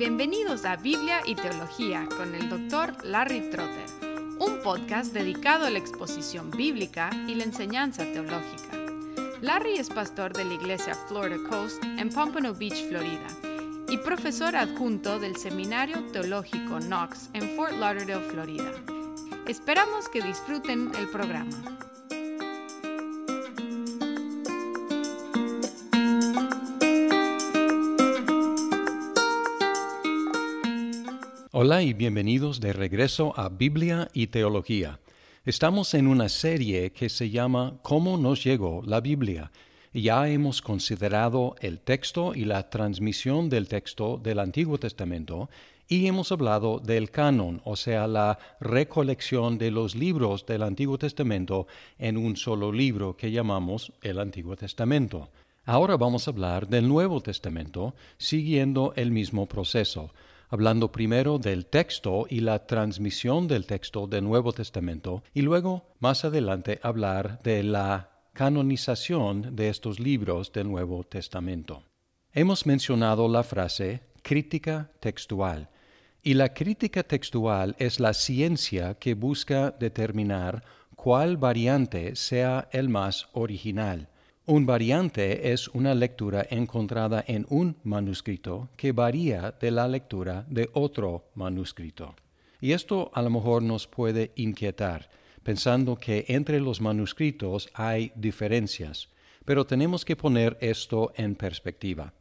bienvenidos a Biblia y Teología con el Dr. Larry Trotter, un podcast dedicado a la exposición bíblica y la enseñanza teológica. Larry es pastor de la iglesia Florida Coast en Pompano Beach, Florida, y profesor adjunto del Seminario Teológico Knox en Fort Lauderdale, Florida. Esperamos que disfruten el programa. Hola y bienvenidos de regreso a Biblia y Teología. Estamos en una serie que se llama ¿Cómo nos llegó la Biblia? Ya hemos considerado el texto y la transmisión del texto del Antiguo Testamento y hemos hablado del canon, o sea, la recolección de los libros del Antiguo Testamento en un solo libro que llamamos el Antiguo Testamento. Ahora vamos a hablar del Nuevo Testamento siguiendo el mismo proceso hablando primero del texto y la transmisión del texto del Nuevo Testamento, y luego, más adelante, hablar de la canonización de estos libros del Nuevo Testamento. Hemos mencionado la frase crítica textual, y la crítica textual es la ciencia que busca determinar cuál variante sea el más original un variante es una lectura encontrada en un manuscrito que varía de la lectura de otro manuscrito. Y esto a lo mejor nos puede inquietar, pensando que entre los manuscritos hay diferencias, pero tenemos que poner esto en perspectiva.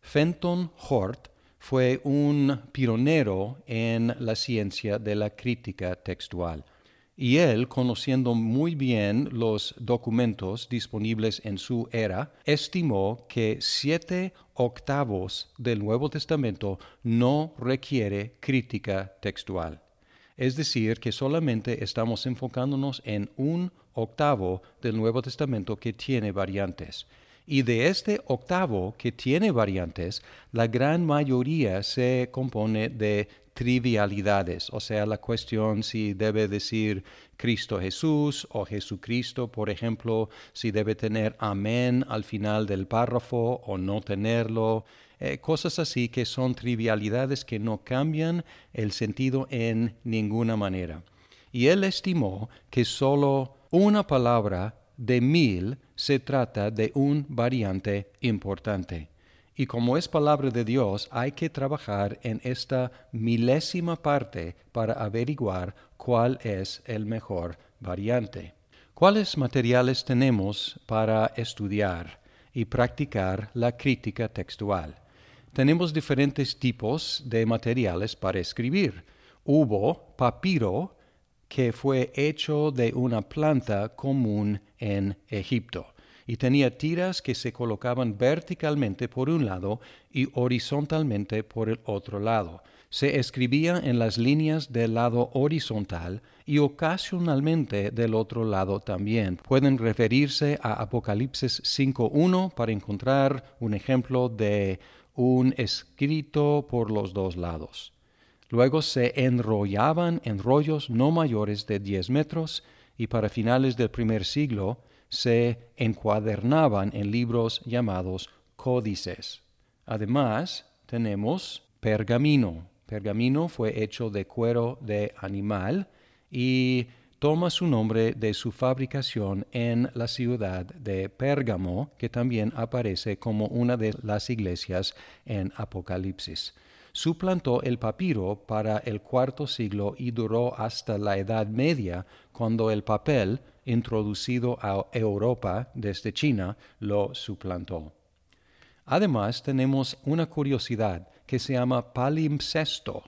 Fenton Hort fue un pionero en la ciencia de la crítica textual y él, conociendo muy bien los documentos disponibles en su era, estimó que siete octavos del Nuevo Testamento no requiere crítica textual. Es decir, que solamente estamos enfocándonos en un octavo del Nuevo Testamento que tiene variantes. Y de este octavo que tiene variantes, la gran mayoría se compone de trivialidades, o sea, la cuestión si debe decir Cristo Jesús o Jesucristo, por ejemplo, si debe tener amén al final del párrafo o no tenerlo, eh, cosas así que son trivialidades que no cambian el sentido en ninguna manera. Y él estimó que solo una palabra de mil se trata de un variante importante. Y como es palabra de Dios, hay que trabajar en esta milésima parte para averiguar cuál es el mejor variante. ¿Cuáles materiales tenemos para estudiar y practicar la crítica textual? Tenemos diferentes tipos de materiales para escribir. Hubo papiro, que fue hecho de una planta común en Egipto y tenía tiras que se colocaban verticalmente por un lado y horizontalmente por el otro lado. Se escribía en las líneas del lado horizontal y ocasionalmente del otro lado también. Pueden referirse a Apocalipsis 5.1 para encontrar un ejemplo de un escrito por los dos lados. Luego se enrollaban en rollos no mayores de 10 metros y para finales del primer siglo se encuadernaban en libros llamados códices. Además, tenemos pergamino. Pergamino fue hecho de cuero de animal y toma su nombre de su fabricación en la ciudad de Pérgamo, que también aparece como una de las iglesias en Apocalipsis. Suplantó el papiro para el cuarto siglo y duró hasta la Edad Media, cuando el papel introducido a Europa desde China, lo suplantó. Además, tenemos una curiosidad que se llama palimpsesto.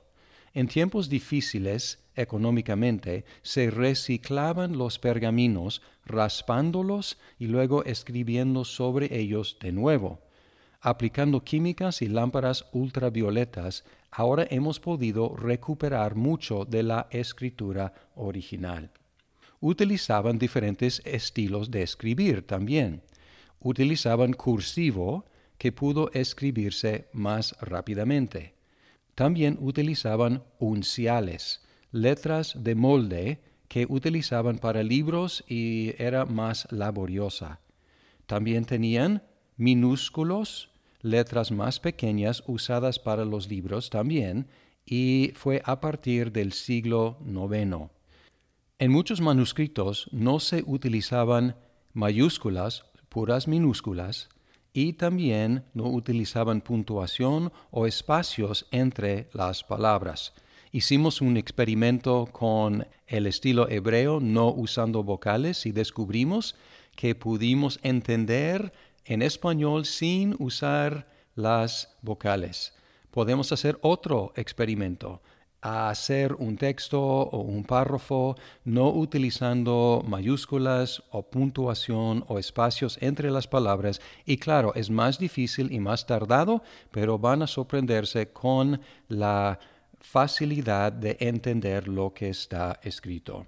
En tiempos difíciles económicamente, se reciclaban los pergaminos, raspándolos y luego escribiendo sobre ellos de nuevo. Aplicando químicas y lámparas ultravioletas, ahora hemos podido recuperar mucho de la escritura original utilizaban diferentes estilos de escribir también. Utilizaban cursivo, que pudo escribirse más rápidamente. También utilizaban unciales, letras de molde que utilizaban para libros y era más laboriosa. También tenían minúsculos, letras más pequeñas usadas para los libros también, y fue a partir del siglo IX. En muchos manuscritos no se utilizaban mayúsculas, puras minúsculas, y también no utilizaban puntuación o espacios entre las palabras. Hicimos un experimento con el estilo hebreo no usando vocales y descubrimos que pudimos entender en español sin usar las vocales. Podemos hacer otro experimento, hacer un texto o un párrafo no utilizando mayúsculas o puntuación o espacios entre las palabras y claro, es más difícil y más tardado, pero van a sorprenderse con la facilidad de entender lo que está escrito.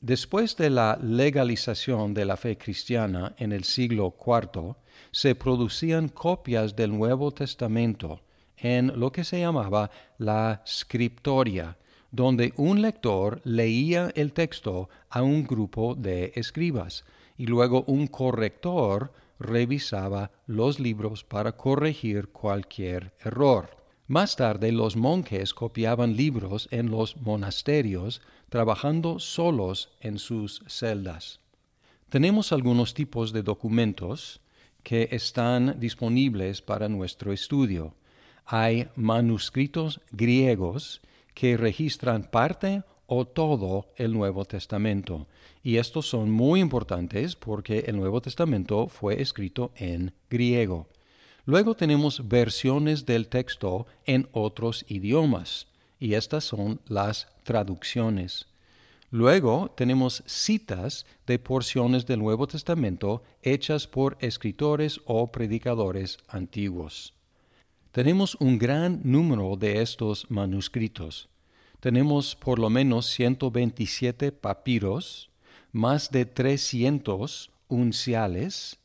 Después de la legalización de la fe cristiana en el siglo IV, se producían copias del Nuevo Testamento en lo que se llamaba la scriptoria, donde un lector leía el texto a un grupo de escribas y luego un corrector revisaba los libros para corregir cualquier error. Más tarde los monjes copiaban libros en los monasterios, trabajando solos en sus celdas. Tenemos algunos tipos de documentos que están disponibles para nuestro estudio. Hay manuscritos griegos que registran parte o todo el Nuevo Testamento. Y estos son muy importantes porque el Nuevo Testamento fue escrito en griego. Luego tenemos versiones del texto en otros idiomas, y estas son las traducciones. Luego tenemos citas de porciones del Nuevo Testamento hechas por escritores o predicadores antiguos. Tenemos un gran número de estos manuscritos. Tenemos por lo menos 127 papiros, más de 300 unciales,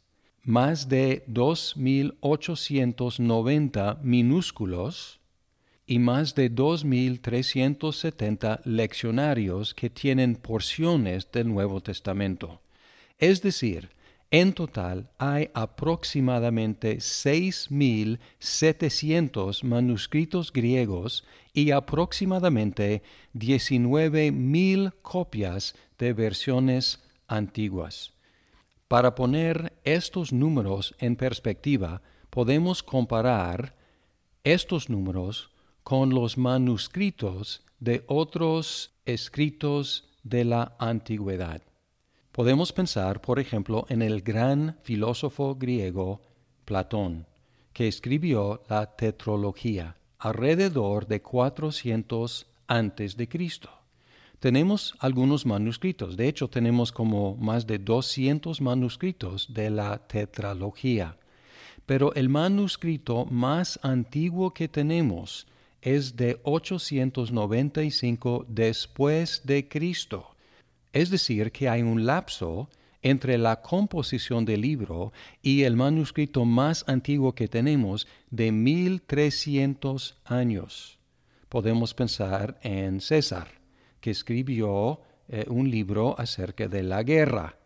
más de 2.890 minúsculos y más de 2.370 leccionarios que tienen porciones del Nuevo Testamento. Es decir, en total hay aproximadamente 6.700 manuscritos griegos y aproximadamente 19.000 copias de versiones antiguas. Para poner estos números en perspectiva, podemos comparar estos números con los manuscritos de otros escritos de la antigüedad. Podemos pensar, por ejemplo, en el gran filósofo griego Platón, que escribió la tetrología alrededor de 400 antes de Cristo. Tenemos algunos manuscritos, de hecho tenemos como más de 200 manuscritos de la tetralogía, pero el manuscrito más antiguo que tenemos es de 895 después de Cristo. Es decir, que hay un lapso entre la composición del libro y el manuscrito más antiguo que tenemos de 1300 años. Podemos pensar en César que escribió eh, un libro acerca de la guerra.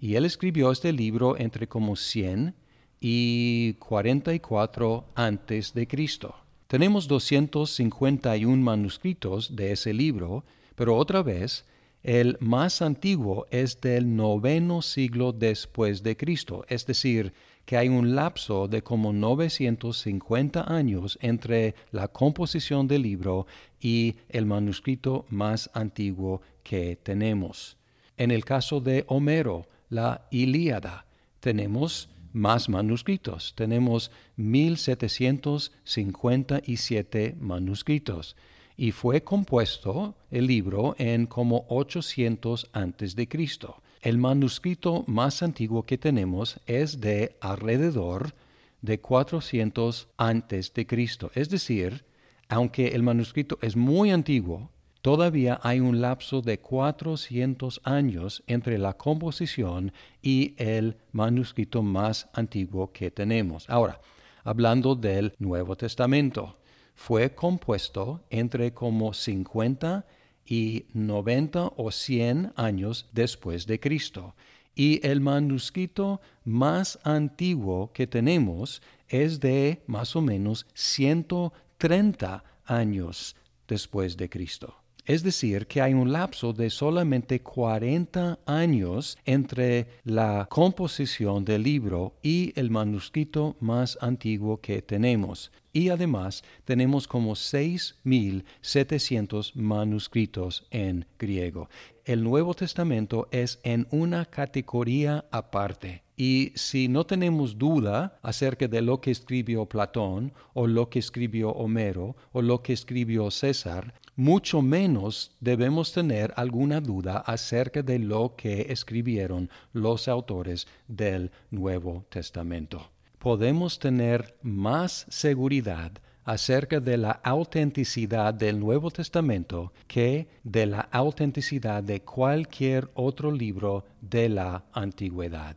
Y él escribió este libro entre como 100 y 44 antes de Cristo. Tenemos 251 manuscritos de ese libro, pero otra vez, el más antiguo es del noveno siglo después de Cristo, es decir, que hay un lapso de como 950 años entre la composición del libro y el manuscrito más antiguo que tenemos. En el caso de Homero, la Ilíada, tenemos más manuscritos. Tenemos 1757 manuscritos y fue compuesto el libro en como 800 antes de Cristo. El manuscrito más antiguo que tenemos es de alrededor de 400 antes de Cristo. Es decir, aunque el manuscrito es muy antiguo, todavía hay un lapso de 400 años entre la composición y el manuscrito más antiguo que tenemos. Ahora, hablando del Nuevo Testamento, fue compuesto entre como 50 y 90 o 100 años después de Cristo. Y el manuscrito más antiguo que tenemos es de más o menos 130 años después de Cristo. Es decir, que hay un lapso de solamente 40 años entre la composición del libro y el manuscrito más antiguo que tenemos. Y además tenemos como 6.700 manuscritos en griego. El Nuevo Testamento es en una categoría aparte. Y si no tenemos duda acerca de lo que escribió Platón o lo que escribió Homero o lo que escribió César, mucho menos debemos tener alguna duda acerca de lo que escribieron los autores del Nuevo Testamento. Podemos tener más seguridad acerca de la autenticidad del Nuevo Testamento que de la autenticidad de cualquier otro libro de la antigüedad.